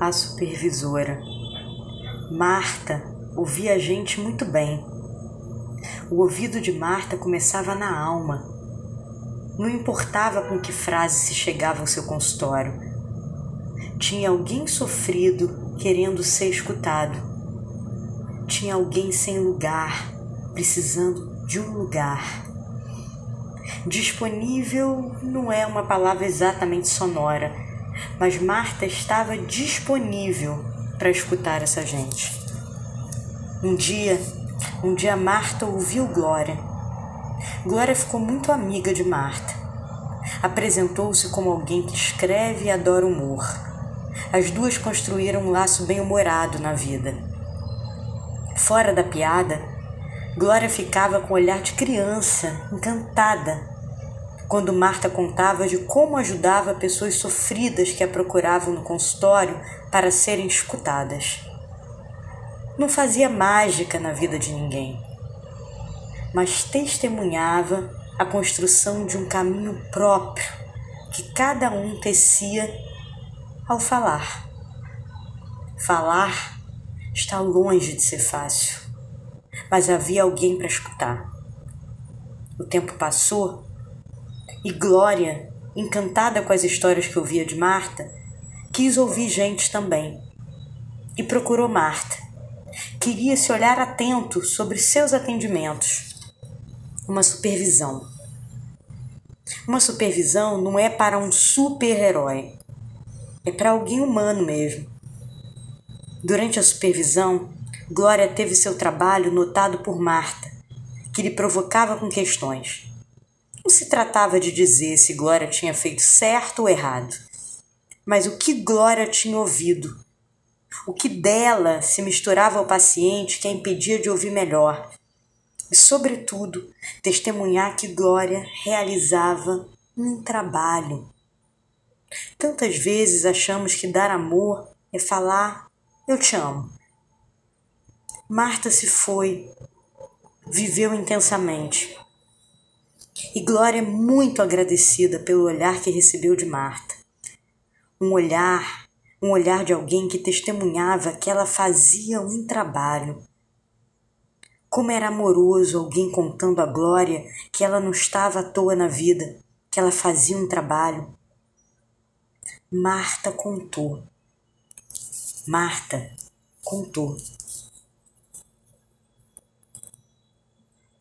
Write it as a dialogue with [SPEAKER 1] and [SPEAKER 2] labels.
[SPEAKER 1] a supervisora. Marta ouvia a gente muito bem. O ouvido de Marta começava na alma. Não importava com que frase se chegava ao seu consultório. Tinha alguém sofrido querendo ser escutado. Tinha alguém sem lugar, precisando de um lugar. Disponível não é uma palavra exatamente sonora, mas Marta estava disponível para escutar essa gente. Um dia, um dia Marta ouviu Glória. Glória ficou muito amiga de Marta. Apresentou-se como alguém que escreve e adora humor. As duas construíram um laço bem-humorado na vida. Fora da piada, Glória ficava com o olhar de criança, encantada, quando Marta contava de como ajudava pessoas sofridas que a procuravam no consultório para serem escutadas. Não fazia mágica na vida de ninguém, mas testemunhava a construção de um caminho próprio que cada um tecia ao falar. Falar está longe de ser fácil, mas havia alguém para escutar. O tempo passou e Glória, encantada com as histórias que ouvia de Marta, quis ouvir gente também. E procurou Marta. Queria se olhar atento sobre seus atendimentos. Uma supervisão. Uma supervisão não é para um super-herói. É para alguém humano mesmo. Durante a supervisão, Glória teve seu trabalho notado por Marta, que lhe provocava com questões. Não se tratava de dizer se Glória tinha feito certo ou errado, mas o que Glória tinha ouvido, o que dela se misturava ao paciente que a impedia de ouvir melhor, e, sobretudo, testemunhar que Glória realizava um trabalho. Tantas vezes achamos que dar amor é falar eu te amo. Marta se foi, viveu intensamente e Glória é muito agradecida pelo olhar que recebeu de Marta. Um olhar, um olhar de alguém que testemunhava que ela fazia um trabalho. Como era amoroso alguém contando a Glória que ela não estava à toa na vida, que ela fazia um trabalho. Marta contou. Marta contou.